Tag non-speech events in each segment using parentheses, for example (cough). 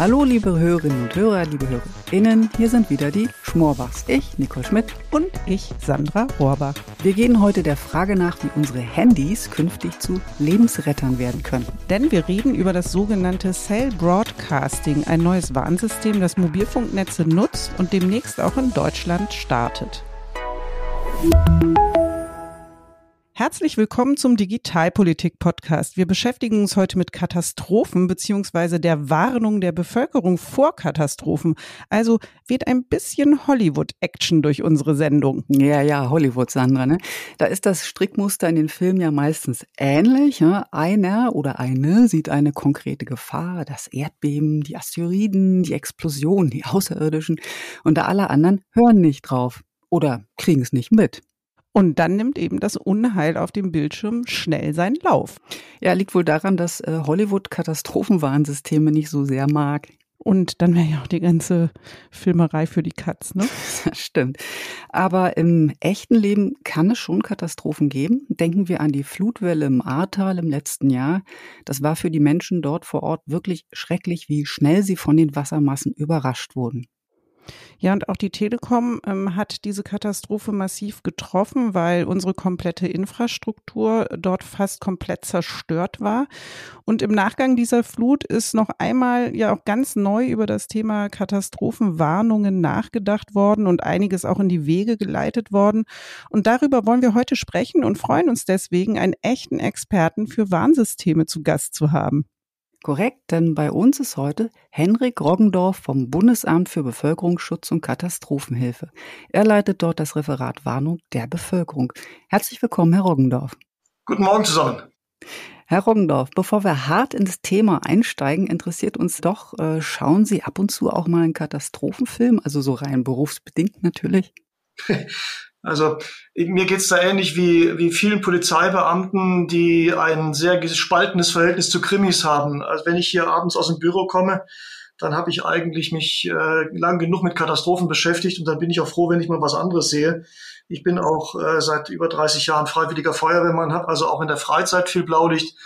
Hallo liebe Hörerinnen und Hörer, liebe Hörerinnen, hier sind wieder die Schmorbachs. Ich, Nicole Schmidt und ich, Sandra Rohrbach. Wir gehen heute der Frage nach, wie unsere Handys künftig zu Lebensrettern werden können. Denn wir reden über das sogenannte Cell Broadcasting, ein neues Warnsystem, das Mobilfunknetze nutzt und demnächst auch in Deutschland startet. Herzlich willkommen zum Digitalpolitik-Podcast. Wir beschäftigen uns heute mit Katastrophen beziehungsweise der Warnung der Bevölkerung vor Katastrophen. Also wird ein bisschen Hollywood-Action durch unsere Sendung. Ja, ja, Hollywood, Sandra. Ne? Da ist das Strickmuster in den Filmen ja meistens ähnlich. Ne? Einer oder eine sieht eine konkrete Gefahr, das Erdbeben, die Asteroiden, die Explosion, die Außerirdischen und da alle anderen hören nicht drauf oder kriegen es nicht mit. Und dann nimmt eben das Unheil auf dem Bildschirm schnell seinen Lauf. Ja, liegt wohl daran, dass äh, Hollywood Katastrophenwarnsysteme nicht so sehr mag. Und dann wäre ja auch die ganze Filmerei für die Katz, ne? Das (laughs) stimmt. Aber im echten Leben kann es schon Katastrophen geben. Denken wir an die Flutwelle im Ahrtal im letzten Jahr. Das war für die Menschen dort vor Ort wirklich schrecklich, wie schnell sie von den Wassermassen überrascht wurden. Ja, und auch die Telekom ähm, hat diese Katastrophe massiv getroffen, weil unsere komplette Infrastruktur dort fast komplett zerstört war. Und im Nachgang dieser Flut ist noch einmal ja auch ganz neu über das Thema Katastrophenwarnungen nachgedacht worden und einiges auch in die Wege geleitet worden. Und darüber wollen wir heute sprechen und freuen uns deswegen, einen echten Experten für Warnsysteme zu Gast zu haben. Korrekt, denn bei uns ist heute Henrik Roggendorf vom Bundesamt für Bevölkerungsschutz und Katastrophenhilfe. Er leitet dort das Referat Warnung der Bevölkerung. Herzlich willkommen, Herr Roggendorf. Guten Morgen zusammen. Herr Roggendorf, bevor wir hart ins Thema einsteigen, interessiert uns doch, äh, schauen Sie ab und zu auch mal einen Katastrophenfilm, also so rein berufsbedingt natürlich? (laughs) Also mir geht's da ähnlich wie, wie vielen Polizeibeamten, die ein sehr gespaltenes Verhältnis zu Krimis haben. Also wenn ich hier abends aus dem Büro komme, dann habe ich eigentlich mich äh, lang genug mit Katastrophen beschäftigt und dann bin ich auch froh, wenn ich mal was anderes sehe. Ich bin auch äh, seit über 30 Jahren freiwilliger Feuerwehrmann, habe also auch in der Freizeit viel Blaulicht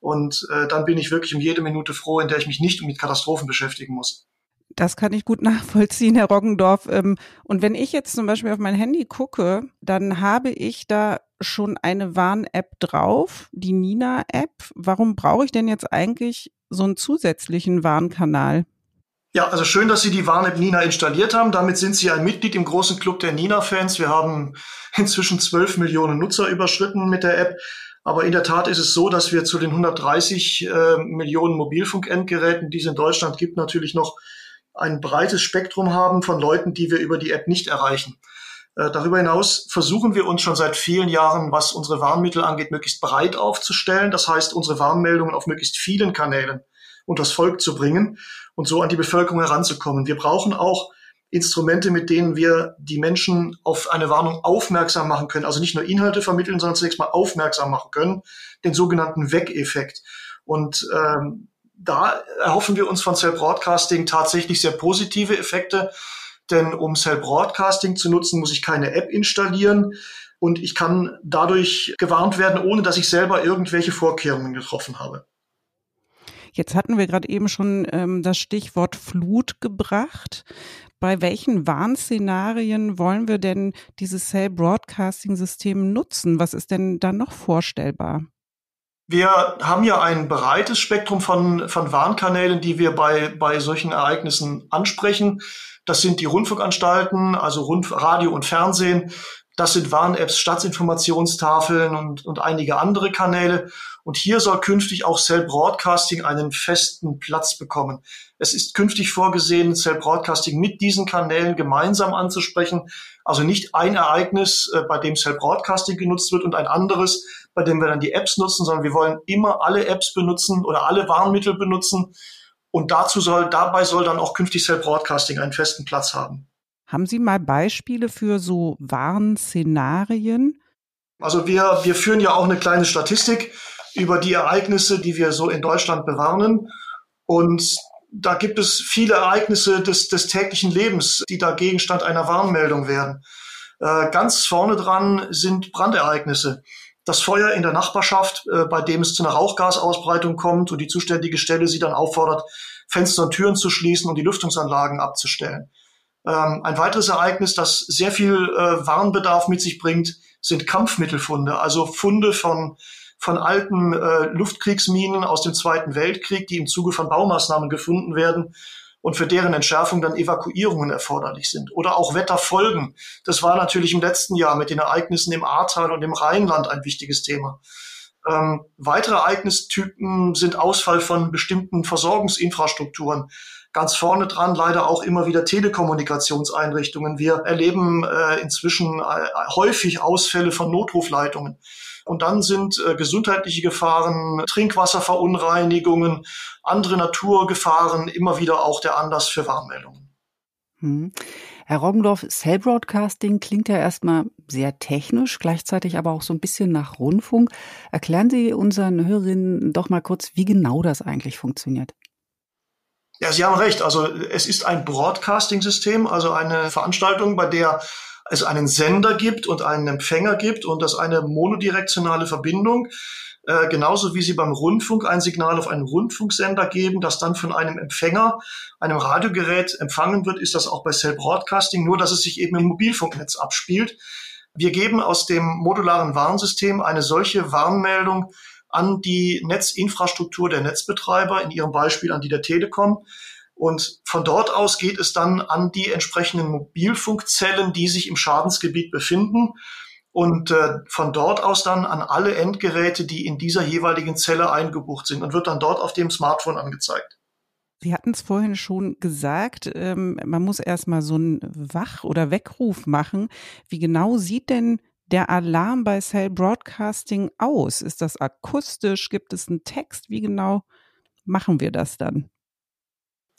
und äh, dann bin ich wirklich um jede Minute froh, in der ich mich nicht mit Katastrophen beschäftigen muss. Das kann ich gut (laughs) nachvollziehen, Herr Roggendorf. Ähm, und wenn ich jetzt zum Beispiel auf mein Handy gucke, dann habe ich da schon eine Warn-App drauf, die Nina-App. Warum brauche ich denn jetzt eigentlich so einen zusätzlichen Warnkanal? Ja, also schön, dass Sie die Warn-App Nina installiert haben. Damit sind Sie ein Mitglied im großen Club der Nina-Fans. Wir haben inzwischen 12 Millionen Nutzer überschritten mit der App. Aber in der Tat ist es so, dass wir zu den 130 äh, Millionen Mobilfunkendgeräten, die es in Deutschland gibt, natürlich noch ein breites Spektrum haben von Leuten, die wir über die App nicht erreichen. Äh, darüber hinaus versuchen wir uns schon seit vielen Jahren, was unsere Warnmittel angeht, möglichst breit aufzustellen. Das heißt, unsere Warnmeldungen auf möglichst vielen Kanälen unters Volk zu bringen und so an die Bevölkerung heranzukommen. Wir brauchen auch Instrumente, mit denen wir die Menschen auf eine Warnung aufmerksam machen können. Also nicht nur Inhalte vermitteln, sondern zunächst mal aufmerksam machen können, den sogenannten Weg-Effekt. Und ähm, da erhoffen wir uns von Cell Broadcasting tatsächlich sehr positive Effekte. Denn um Cell Broadcasting zu nutzen, muss ich keine App installieren und ich kann dadurch gewarnt werden, ohne dass ich selber irgendwelche Vorkehrungen getroffen habe. Jetzt hatten wir gerade eben schon ähm, das Stichwort Flut gebracht. Bei welchen Warnszenarien wollen wir denn dieses Cell Broadcasting System nutzen? Was ist denn da noch vorstellbar? Wir haben ja ein breites Spektrum von, von Warnkanälen, die wir bei, bei solchen Ereignissen ansprechen. Das sind die Rundfunkanstalten, also Rund, Radio und Fernsehen. Das sind Warn-Apps, Stadtinformationstafeln und, und einige andere Kanäle. Und hier soll künftig auch Cell Broadcasting einen festen Platz bekommen. Es ist künftig vorgesehen, Cell Broadcasting mit diesen Kanälen gemeinsam anzusprechen. Also nicht ein Ereignis, äh, bei dem Cell Broadcasting genutzt wird und ein anderes, bei dem wir dann die Apps nutzen, sondern wir wollen immer alle Apps benutzen oder alle Warnmittel benutzen. Und dazu soll, dabei soll dann auch künftig Cell Broadcasting einen festen Platz haben. Haben Sie mal Beispiele für so Warnszenarien? Also wir, wir führen ja auch eine kleine Statistik über die Ereignisse, die wir so in Deutschland bewarnen. Und da gibt es viele Ereignisse des, des täglichen Lebens, die da Gegenstand einer Warnmeldung werden. Äh, ganz vorne dran sind Brandereignisse. Das Feuer in der Nachbarschaft, äh, bei dem es zu einer Rauchgasausbreitung kommt und die zuständige Stelle sie dann auffordert, Fenster und Türen zu schließen und die Lüftungsanlagen abzustellen. Ähm, ein weiteres Ereignis, das sehr viel äh, Warnbedarf mit sich bringt, sind Kampfmittelfunde, also Funde von von alten äh, Luftkriegsminen aus dem Zweiten Weltkrieg, die im Zuge von Baumaßnahmen gefunden werden und für deren Entschärfung dann Evakuierungen erforderlich sind. Oder auch Wetterfolgen. Das war natürlich im letzten Jahr mit den Ereignissen im Ahrtal und im Rheinland ein wichtiges Thema. Ähm, weitere Ereignistypen sind Ausfall von bestimmten Versorgungsinfrastrukturen. Ganz vorne dran leider auch immer wieder Telekommunikationseinrichtungen. Wir erleben äh, inzwischen äh, häufig Ausfälle von Notrufleitungen. Und dann sind äh, gesundheitliche Gefahren, Trinkwasserverunreinigungen, andere Naturgefahren immer wieder auch der Anlass für Warnmeldungen. Hm. Herr Roggendorf, Cell Broadcasting klingt ja erstmal sehr technisch, gleichzeitig aber auch so ein bisschen nach Rundfunk. Erklären Sie unseren Hörerinnen doch mal kurz, wie genau das eigentlich funktioniert. Ja, Sie haben recht. Also es ist ein Broadcasting-System, also eine Veranstaltung, bei der es einen Sender gibt und einen Empfänger gibt und das eine monodirektionale Verbindung, äh, genauso wie Sie beim Rundfunk ein Signal auf einen Rundfunksender geben, das dann von einem Empfänger, einem Radiogerät empfangen wird, ist das auch bei Cell Broadcasting, nur dass es sich eben im Mobilfunknetz abspielt. Wir geben aus dem modularen Warnsystem eine solche Warnmeldung an die Netzinfrastruktur der Netzbetreiber, in Ihrem Beispiel an die der Telekom. Und von dort aus geht es dann an die entsprechenden Mobilfunkzellen, die sich im Schadensgebiet befinden. Und äh, von dort aus dann an alle Endgeräte, die in dieser jeweiligen Zelle eingebucht sind und wird dann dort auf dem Smartphone angezeigt. Sie hatten es vorhin schon gesagt, ähm, man muss erstmal so einen Wach- oder Weckruf machen. Wie genau sieht denn der Alarm bei Cell Broadcasting aus? Ist das akustisch? Gibt es einen Text? Wie genau machen wir das dann?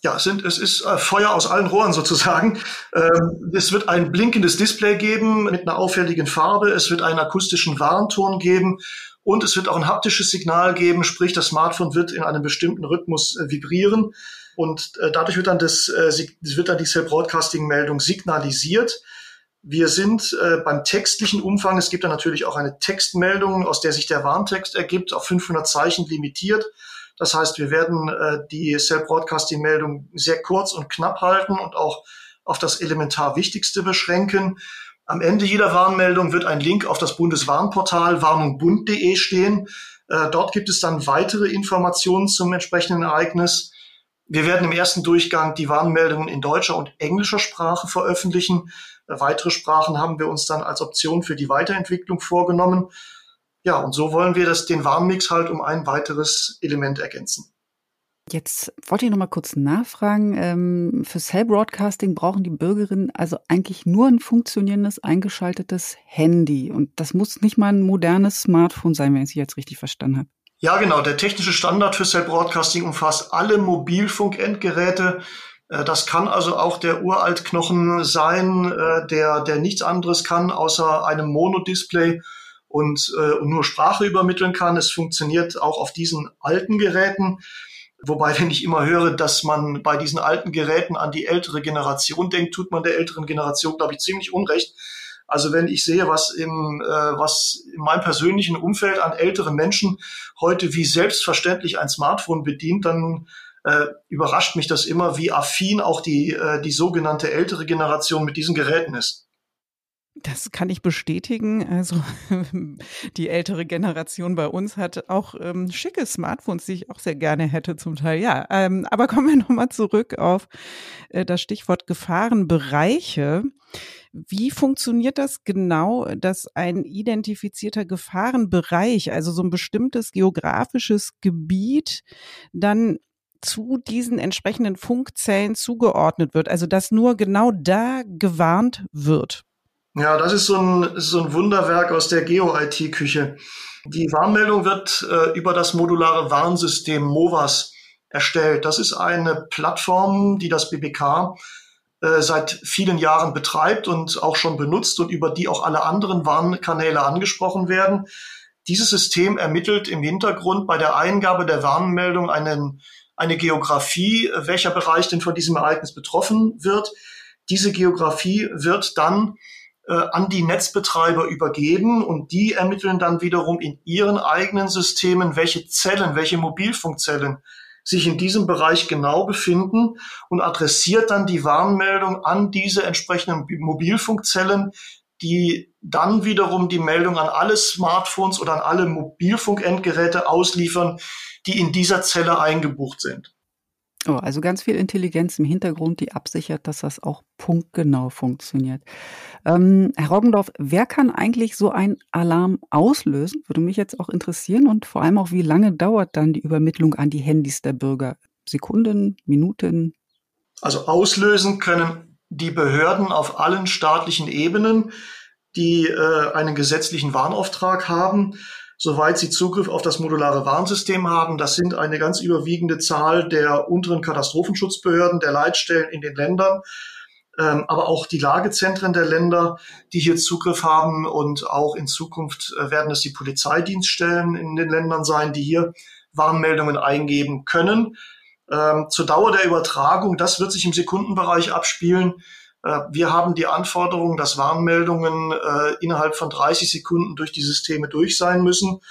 Ja, es, sind, es ist äh, Feuer aus allen Rohren sozusagen. Ähm, es wird ein blinkendes Display geben mit einer auffälligen Farbe. Es wird einen akustischen Warnton geben und es wird auch ein haptisches Signal geben, sprich das Smartphone wird in einem bestimmten Rhythmus äh, vibrieren und äh, dadurch wird dann das, wird dann die Cell Broadcasting Meldung signalisiert. Wir sind beim textlichen Umfang. Es gibt dann natürlich auch eine Textmeldung, aus der sich der Warntext ergibt, auf 500 Zeichen limitiert. Das heißt, wir werden äh, die Cell-Broadcasting-Meldung sehr kurz und knapp halten und auch auf das elementar Wichtigste beschränken. Am Ende jeder Warnmeldung wird ein Link auf das Bundeswarnportal warnungbund.de stehen. Äh, dort gibt es dann weitere Informationen zum entsprechenden Ereignis. Wir werden im ersten Durchgang die Warnmeldungen in deutscher und englischer Sprache veröffentlichen. Äh, weitere Sprachen haben wir uns dann als Option für die Weiterentwicklung vorgenommen. Ja, und so wollen wir das, den Warnmix halt um ein weiteres Element ergänzen. Jetzt wollte ich noch mal kurz nachfragen. Ähm, für Cell Broadcasting brauchen die Bürgerinnen also eigentlich nur ein funktionierendes, eingeschaltetes Handy. Und das muss nicht mal ein modernes Smartphone sein, wenn ich Sie jetzt richtig verstanden habe. Ja, genau. Der technische Standard für Cell Broadcasting umfasst alle Mobilfunkendgeräte. Äh, das kann also auch der Uraltknochen sein, äh, der, der nichts anderes kann, außer einem Monodisplay und, äh, und nur Sprache übermitteln kann. Es funktioniert auch auf diesen alten Geräten. Wobei, wenn ich immer höre, dass man bei diesen alten Geräten an die ältere Generation denkt, tut man der älteren Generation, glaube ich, ziemlich unrecht. Also wenn ich sehe, was im, äh, was in meinem persönlichen Umfeld an älteren Menschen heute wie selbstverständlich ein Smartphone bedient, dann äh, überrascht mich das immer, wie affin auch die, äh, die sogenannte ältere Generation mit diesen Geräten ist. Das kann ich bestätigen. Also die ältere Generation bei uns hat auch ähm, schicke Smartphones, die ich auch sehr gerne hätte zum Teil. Ja, ähm, aber kommen wir (laughs) nochmal zurück auf äh, das Stichwort Gefahrenbereiche. Wie funktioniert das genau, dass ein identifizierter Gefahrenbereich, also so ein bestimmtes geografisches Gebiet, dann zu diesen entsprechenden Funkzellen zugeordnet wird? Also dass nur genau da gewarnt wird? Ja, das ist so ein, so ein Wunderwerk aus der Geo-IT-Küche. Die Warnmeldung wird äh, über das modulare Warnsystem MOVAS erstellt. Das ist eine Plattform, die das BBK äh, seit vielen Jahren betreibt und auch schon benutzt und über die auch alle anderen Warnkanäle angesprochen werden. Dieses System ermittelt im Hintergrund bei der Eingabe der Warnmeldung einen, eine Geografie, welcher Bereich denn von diesem Ereignis betroffen wird. Diese Geografie wird dann äh, an die Netzbetreiber übergeben und die ermitteln dann wiederum in ihren eigenen Systemen, welche Zellen, welche Mobilfunkzellen sich in diesem Bereich genau befinden und adressiert dann die Warnmeldung an diese entsprechenden Mobilfunkzellen, die dann wiederum die Meldung an alle Smartphones oder an alle Mobilfunkendgeräte ausliefern, die in dieser Zelle eingebucht sind. Oh, also ganz viel Intelligenz im Hintergrund, die absichert, dass das auch punktgenau funktioniert. Ähm, Herr Roggendorf, wer kann eigentlich so einen Alarm auslösen? Würde mich jetzt auch interessieren und vor allem auch, wie lange dauert dann die Übermittlung an die Handys der Bürger? Sekunden, Minuten? Also auslösen können die Behörden auf allen staatlichen Ebenen, die äh, einen gesetzlichen Warnauftrag haben soweit sie Zugriff auf das modulare Warnsystem haben. Das sind eine ganz überwiegende Zahl der unteren Katastrophenschutzbehörden, der Leitstellen in den Ländern, ähm, aber auch die Lagezentren der Länder, die hier Zugriff haben. Und auch in Zukunft äh, werden es die Polizeidienststellen in den Ländern sein, die hier Warnmeldungen eingeben können. Ähm, zur Dauer der Übertragung, das wird sich im Sekundenbereich abspielen. Äh, wir haben die Anforderung, dass Warnmeldungen äh, innerhalb von 30 Sekunden durch die Systeme durch sein müssen.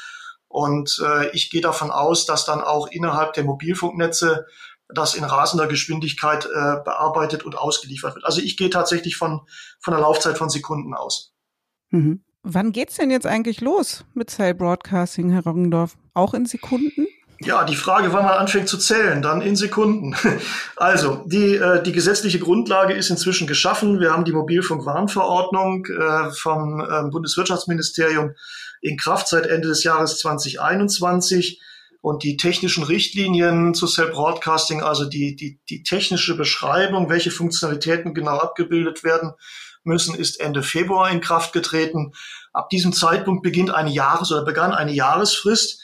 Und äh, ich gehe davon aus, dass dann auch innerhalb der Mobilfunknetze das in rasender Geschwindigkeit äh, bearbeitet und ausgeliefert wird. Also ich gehe tatsächlich von, von einer Laufzeit von Sekunden aus. Mhm. Wann geht's denn jetzt eigentlich los mit Cell Broadcasting, Herr Roggendorf? Auch in Sekunden? Ja, die Frage, wann man anfängt zu zählen, dann in Sekunden. (laughs) Also, die, äh, die gesetzliche Grundlage ist inzwischen geschaffen. Wir haben die Mobilfunkwarnverordnung äh, vom äh, Bundeswirtschaftsministerium in Kraft seit Ende des Jahres 2021 und die technischen Richtlinien zu Cell Broadcasting, also die, die, die technische Beschreibung, welche Funktionalitäten genau abgebildet werden müssen, ist Ende Februar in Kraft getreten. Ab diesem Zeitpunkt beginnt eine Jahres- oder begann eine Jahresfrist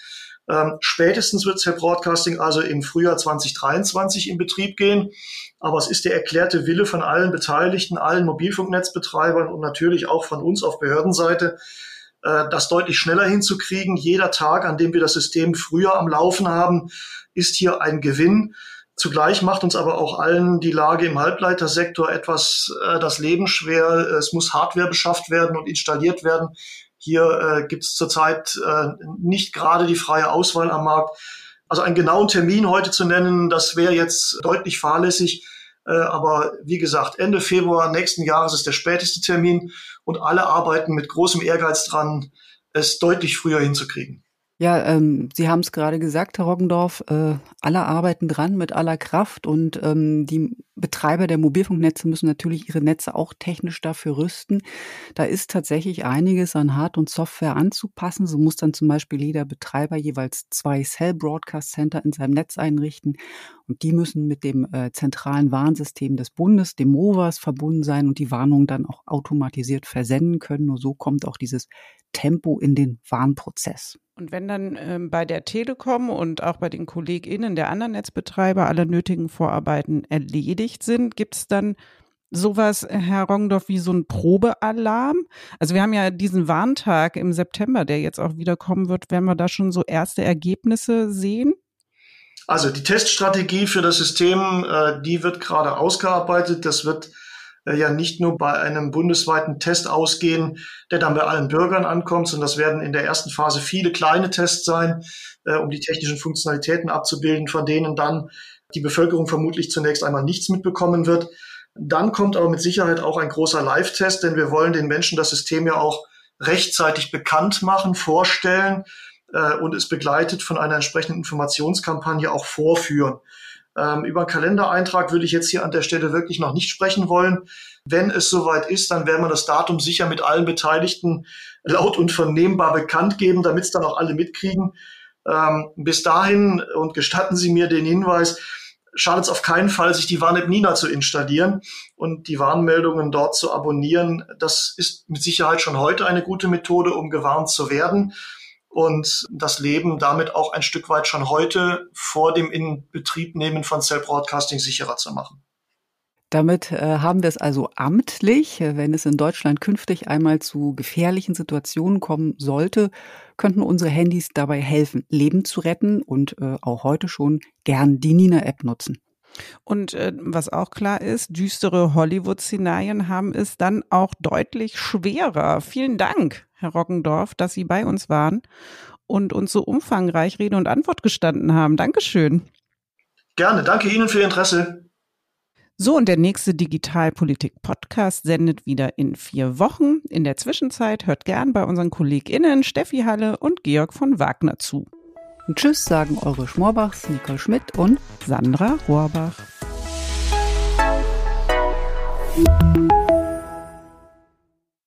ähm, spätestens wird Cell Broadcasting also im Frühjahr 2023 in Betrieb gehen. Aber es ist der erklärte Wille von allen Beteiligten, allen Mobilfunknetzbetreibern und natürlich auch von uns auf Behördenseite, äh, das deutlich schneller hinzukriegen. Jeder Tag, an dem wir das System früher am Laufen haben, ist hier ein Gewinn. Zugleich macht uns aber auch allen die Lage im Halbleitersektor etwas äh, das Leben schwer. Es muss Hardware beschafft werden und installiert werden. Hier äh, gibt es zurzeit äh, nicht gerade die freie Auswahl am Markt. Also einen genauen Termin heute zu nennen, das wäre jetzt deutlich fahrlässig. Äh, aber wie gesagt, Ende Februar nächsten Jahres ist der späteste Termin und alle arbeiten mit großem Ehrgeiz dran, es deutlich früher hinzukriegen. Ja, ähm, Sie haben es gerade gesagt, Herr Roggendorf, äh, alle arbeiten dran mit aller Kraft und ähm, die Betreiber der Mobilfunknetze müssen natürlich ihre Netze auch technisch dafür rüsten. Da ist tatsächlich einiges an Hard- und Software anzupassen. So muss dann zum Beispiel jeder Betreiber jeweils zwei Cell Broadcast Center in seinem Netz einrichten und die müssen mit dem äh, zentralen Warnsystem des Bundes, dem MOVAS, verbunden sein und die Warnungen dann auch automatisiert versenden können. Nur so kommt auch dieses Tempo in den Warnprozess. Und wenn dann ähm, bei der Telekom und auch bei den KollegInnen der anderen Netzbetreiber alle nötigen Vorarbeiten erledigt sind, gibt es dann sowas, Herr Rongdorf, wie so ein Probealarm? Also wir haben ja diesen Warntag im September, der jetzt auch wieder kommen wird. Werden wir da schon so erste Ergebnisse sehen? Also die Teststrategie für das System, äh, die wird gerade ausgearbeitet. Das wird äh, ja nicht nur bei einem bundesweiten Test ausgehen, der dann bei allen Bürgern ankommt, sondern das werden in der ersten Phase viele kleine Tests sein, äh, um die technischen Funktionalitäten abzubilden, von denen dann die Bevölkerung vermutlich zunächst einmal nichts mitbekommen wird. Dann kommt aber mit Sicherheit auch ein großer Live-Test, denn wir wollen den Menschen das System ja auch rechtzeitig bekannt machen, vorstellen äh, und es begleitet von einer entsprechenden Informationskampagne auch vorführen. Ähm, über einen Kalendereintrag würde ich jetzt hier an der Stelle wirklich noch nicht sprechen wollen. Wenn es soweit ist, dann werden wir das Datum sicher mit allen Beteiligten laut und vernehmbar bekannt geben, damit es dann auch alle mitkriegen. Ähm, bis dahin, und gestatten Sie mir den Hinweis, schadet es auf keinen Fall, sich die Warn-App Nina zu installieren und die Warnmeldungen dort zu abonnieren. Das ist mit Sicherheit schon heute eine gute Methode, um gewarnt zu werden und das Leben damit auch ein Stück weit schon heute vor dem Inbetriebnehmen von Cell Broadcasting sicherer zu machen. Damit äh, haben wir es also amtlich. Wenn es in Deutschland künftig einmal zu gefährlichen Situationen kommen sollte, könnten unsere Handys dabei helfen, Leben zu retten und äh, auch heute schon gern die Nina-App nutzen. Und äh, was auch klar ist, düstere Hollywood-Szenarien haben es dann auch deutlich schwerer. Vielen Dank, Herr Roggendorf, dass Sie bei uns waren und uns so umfangreich Rede und Antwort gestanden haben. Dankeschön. Gerne. Danke Ihnen für Ihr Interesse. So, und der nächste Digitalpolitik-Podcast sendet wieder in vier Wochen. In der Zwischenzeit hört gern bei unseren KollegInnen Steffi Halle und Georg von Wagner zu. Und Tschüss sagen eure Schmorbachs, Nicole Schmidt und Sandra Rohrbach.